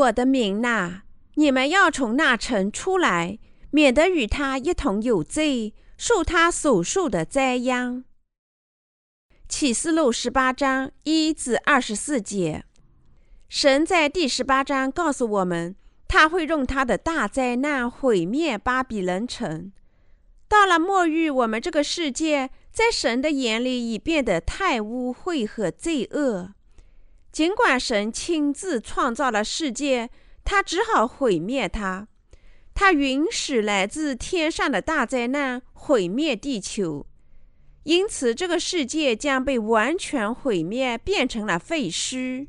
我的民呐，你们要从那城出来，免得与他一同有罪，受他所受的灾殃。启示录十八章一至二十四节，神在第十八章告诉我们，他会用他的大灾难毁灭巴比伦城。到了末日，我们这个世界在神的眼里已变得太污秽和罪恶。尽管神亲自创造了世界，他只好毁灭它。他允许来自天上的大灾难毁灭地球。因此，这个世界将被完全毁灭，变成了废墟。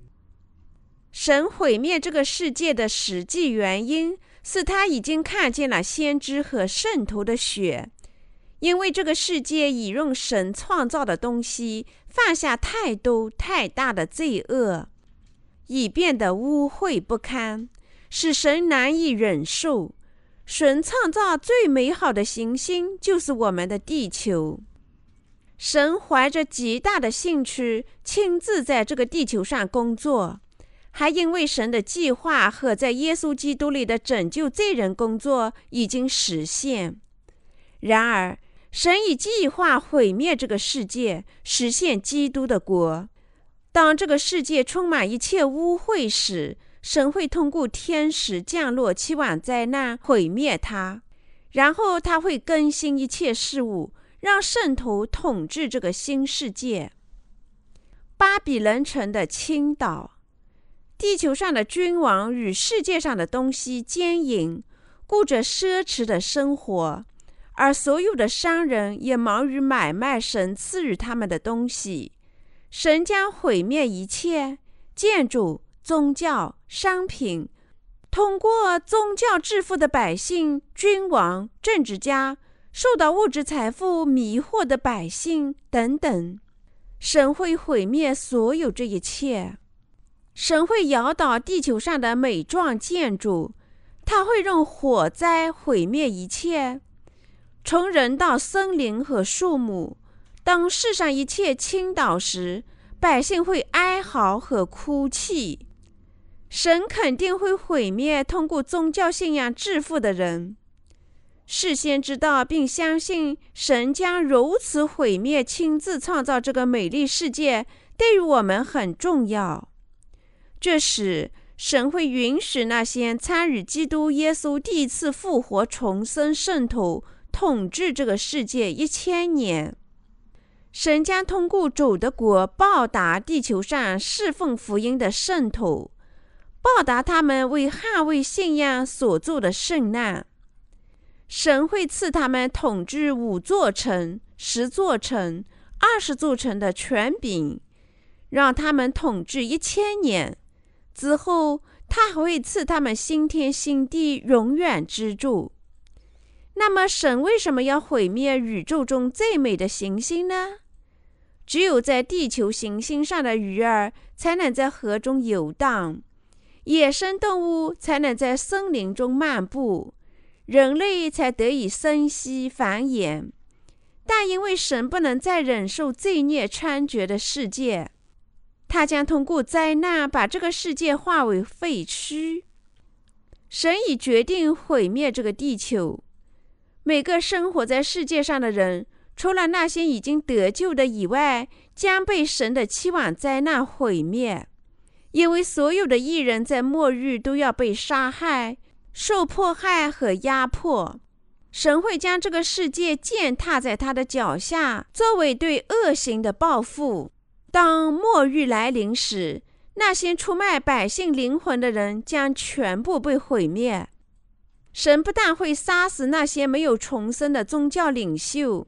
神毁灭这个世界的实际原因是他已经看见了先知和圣徒的血，因为这个世界已用神创造的东西犯下太多太大的罪恶，已变得污秽不堪，使神难以忍受。神创造最美好的行星就是我们的地球。神怀着极大的兴趣，亲自在这个地球上工作，还因为神的计划和在耶稣基督里的拯救罪人工作已经实现。然而，神已计划毁灭这个世界，实现基督的国。当这个世界充满一切污秽时，神会通过天使降落期望灾难，毁灭它，然后他会更新一切事物。让圣徒统治这个新世界。巴比伦城的倾倒，地球上的君王与世界上的东西奸淫，过着奢侈的生活，而所有的商人也忙于买卖神赐予他们的东西。神将毁灭一切建筑、宗教、商品，通过宗教致富的百姓、君王、政治家。受到物质财富迷惑的百姓等等，神会毁灭所有这一切。神会摇倒地球上的每幢建筑，他会用火灾毁灭一切，从人到森林和树木。当世上一切倾倒时，百姓会哀嚎和哭泣。神肯定会毁灭通过宗教信仰致富的人。事先知道并相信神将如此毁灭、亲自创造这个美丽世界，对于我们很重要。这时，神会允许那些参与基督耶稣第一次复活重生圣徒统治这个世界一千年。神将通过主的国报答地球上侍奉福音的圣徒，报答他们为捍卫信仰所做的圣难。神会赐他们统治五座城、十座城、二十座城的权柄，让他们统治一千年。之后，他还会赐他们新天新地，永远居住。那么，神为什么要毁灭宇宙中最美的行星呢？只有在地球行星上的鱼儿才能在河中游荡，野生动物才能在森林中漫步。人类才得以生息繁衍，但因为神不能再忍受罪孽猖獗的世界，他将通过灾难把这个世界化为废墟。神已决定毁灭这个地球。每个生活在世界上的人，除了那些已经得救的以外，将被神的期望灾难毁灭，因为所有的艺人，在末日都要被杀害。受迫害和压迫，神会将这个世界践踏在他的脚下，作为对恶行的报复。当末日来临时，那些出卖百姓灵魂的人将全部被毁灭。神不但会杀死那些没有重生的宗教领袖，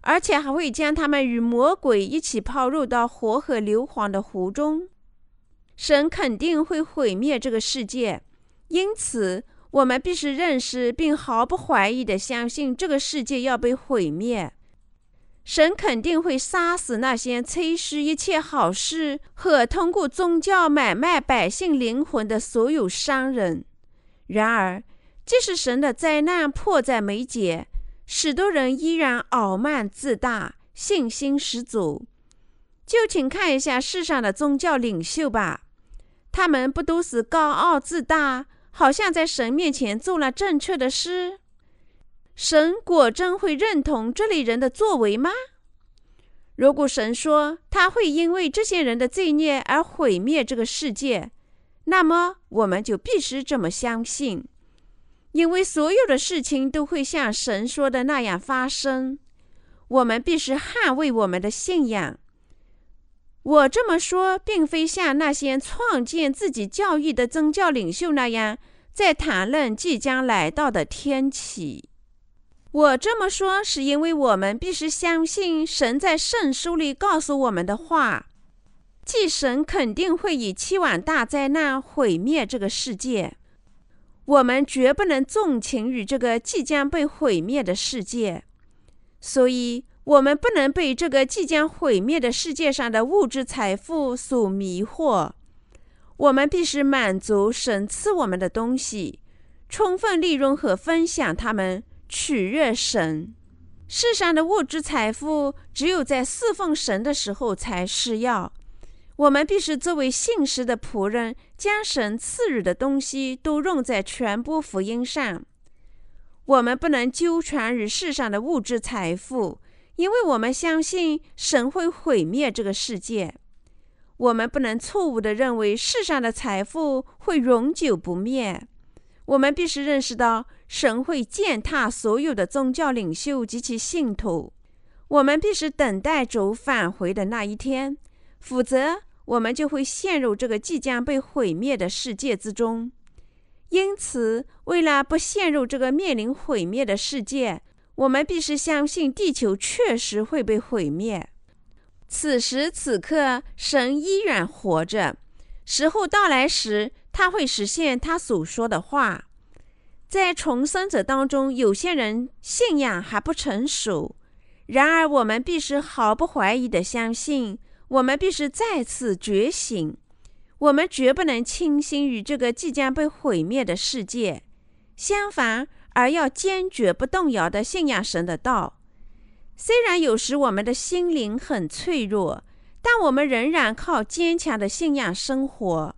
而且还会将他们与魔鬼一起抛入到火和硫磺的湖中。神肯定会毁灭这个世界，因此。我们必须认识并毫不怀疑地相信，这个世界要被毁灭。神肯定会杀死那些吹嘘一切好事和通过宗教买卖百姓灵魂的所有商人。然而，即使神的灾难迫在眉睫，许多人依然傲慢自大、信心十足。就请看一下世上的宗教领袖吧。他们不都是高傲自大，好像在神面前做了正确的事？神果真会认同这类人的作为吗？如果神说他会因为这些人的罪孽而毁灭这个世界，那么我们就必须这么相信，因为所有的事情都会像神说的那样发生。我们必须捍卫我们的信仰。我这么说，并非像那些创建自己教义的宗教领袖那样，在谈论即将来到的天启。我这么说，是因为我们必须相信神在圣书里告诉我们的话，即神肯定会以七碗大灾难毁灭这个世界。我们绝不能纵情于这个即将被毁灭的世界，所以。我们不能被这个即将毁灭的世界上的物质财富所迷惑。我们必须满足神赐我们的东西，充分利用和分享它们，取悦神。世上的物质财富只有在侍奉神的时候才是要。我们必须作为信实的仆人，将神赐予的东西都用在传播福音上。我们不能纠缠于世上的物质财富。因为我们相信神会毁灭这个世界，我们不能错误地认为世上的财富会永久不灭。我们必须认识到，神会践踏所有的宗教领袖及其信徒。我们必须等待主返回的那一天，否则我们就会陷入这个即将被毁灭的世界之中。因此，为了不陷入这个面临毁灭的世界，我们必须相信地球确实会被毁灭。此时此刻，神依然活着。时候到来时，他会实现他所说的话。在重生者当中，有些人信仰还不成熟。然而，我们必须毫不怀疑地相信，我们必须再次觉醒。我们绝不能倾心于这个即将被毁灭的世界。相反。而要坚决不动摇的信仰神的道。虽然有时我们的心灵很脆弱，但我们仍然靠坚强的信仰生活。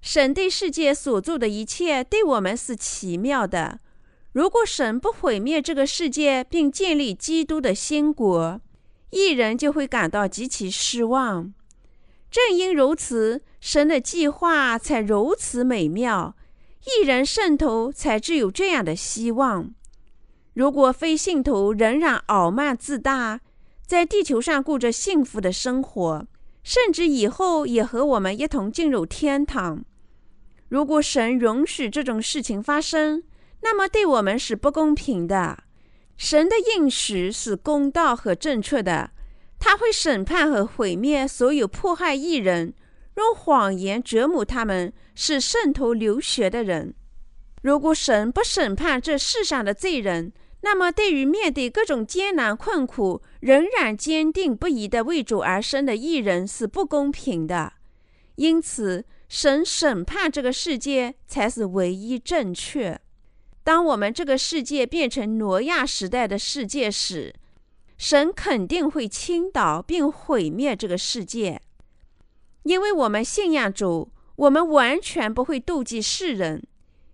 神对世界所做的一切，对我们是奇妙的。如果神不毁灭这个世界，并建立基督的新国，一人就会感到极其失望。正因如此，神的计划才如此美妙。一人渗透，才具有这样的希望。如果非信徒仍然傲慢自大，在地球上过着幸福的生活，甚至以后也和我们一同进入天堂。如果神允许这种事情发生，那么对我们是不公平的。神的应许是公道和正确的，他会审判和毁灭所有迫害异人。用谎言折磨他们，是渗透流血的人。如果神不审判这世上的罪人，那么对于面对各种艰难困苦仍然坚定不移的为主而生的艺人是不公平的。因此，神审判这个世界才是唯一正确。当我们这个世界变成挪亚时代的世界时，神肯定会倾倒并毁灭这个世界。因为我们信仰主，我们完全不会妒忌世人，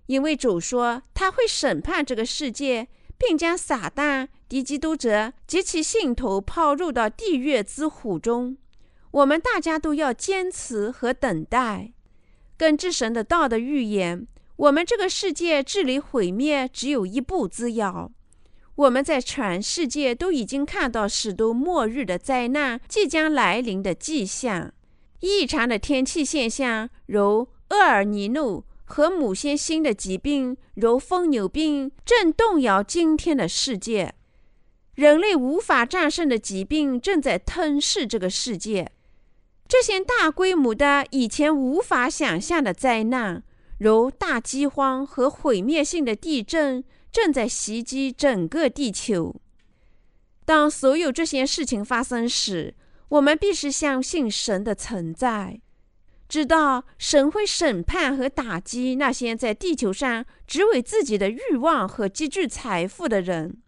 因为主说他会审判这个世界，并将撒旦、敌基督者及其信徒抛入到地狱之虎中。我们大家都要坚持和等待。根据神的道的预言，我们这个世界距离毁灭只有一步之遥。我们在全世界都已经看到许多末日的灾难即将来临的迹象。异常的天气现象，如厄尔尼诺和某些新的疾病，如疯牛病，正动摇今天的世界。人类无法战胜的疾病正在吞噬这个世界。这些大规模的、以前无法想象的灾难，如大饥荒和毁灭性的地震，正在袭击整个地球。当所有这些事情发生时，我们必须相信神的存在，知道神会审判和打击那些在地球上只为自己的欲望和积聚财富的人。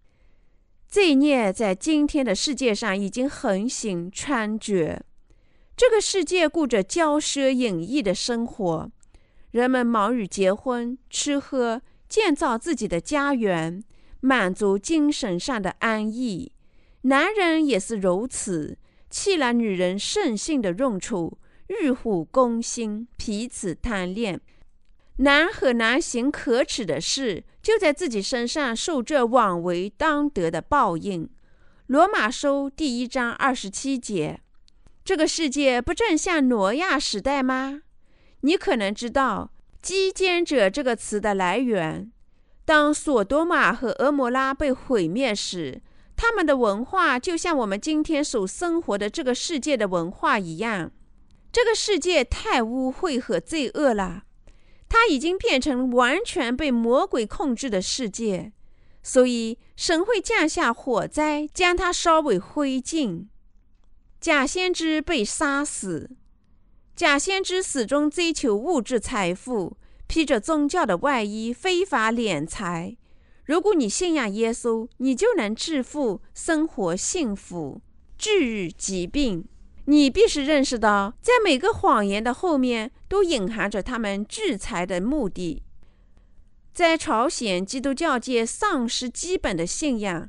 罪孽在今天的世界上已经横行猖獗，这个世界过着骄奢淫逸的生活，人们忙于结婚、吃喝、建造自己的家园，满足精神上的安逸。男人也是如此，弃了女人圣性的用处，欲虎攻心，彼此贪恋。男和男行可耻的事，就在自己身上受这枉为当得的报应。罗马书第一章二十七节。这个世界不正像挪亚时代吗？你可能知道“基奸者”这个词的来源。当索多玛和俄摩拉被毁灭时，他们的文化就像我们今天所生活的这个世界的文化一样。这个世界太污秽和罪恶了，它已经变成完全被魔鬼控制的世界，所以神会降下火灾，将它烧为灰烬。假先知被杀死。假先知始终追求物质财富，披着宗教的外衣，非法敛财。如果你信仰耶稣，你就能致富、生活幸福、治愈疾病。你必须认识到，在每个谎言的后面都隐含着他们聚财的目的。在朝鲜，基督教界丧失基本的信仰，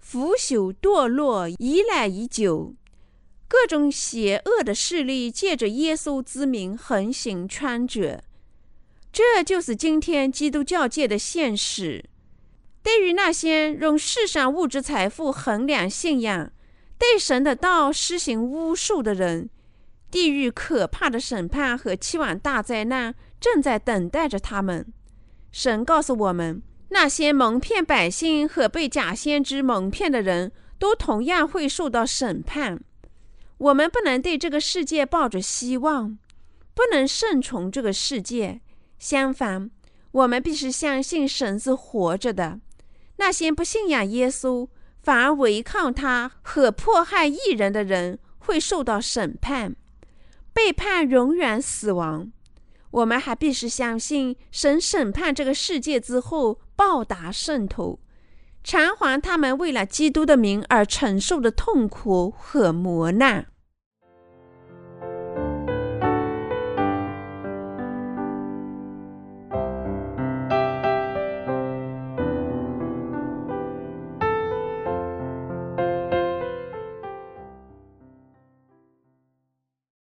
腐朽堕落，依赖已久。各种邪恶的势力借着耶稣之名横行猖獗，这就是今天基督教界的现实。对于那些用世上物质财富衡量信仰、对神的道施行巫术的人，地狱可怕的审判和七晚大灾难正在等待着他们。神告诉我们，那些蒙骗百姓和被假先知蒙骗的人都同样会受到审判。我们不能对这个世界抱着希望，不能顺从这个世界。相反，我们必须相信神是活着的。那些不信仰耶稣，反而违抗他和迫害异人的人，会受到审判，被判永远死亡。我们还必须相信神审判这个世界之后，报答圣徒。偿还他们为了基督的名而承受的痛苦和磨难。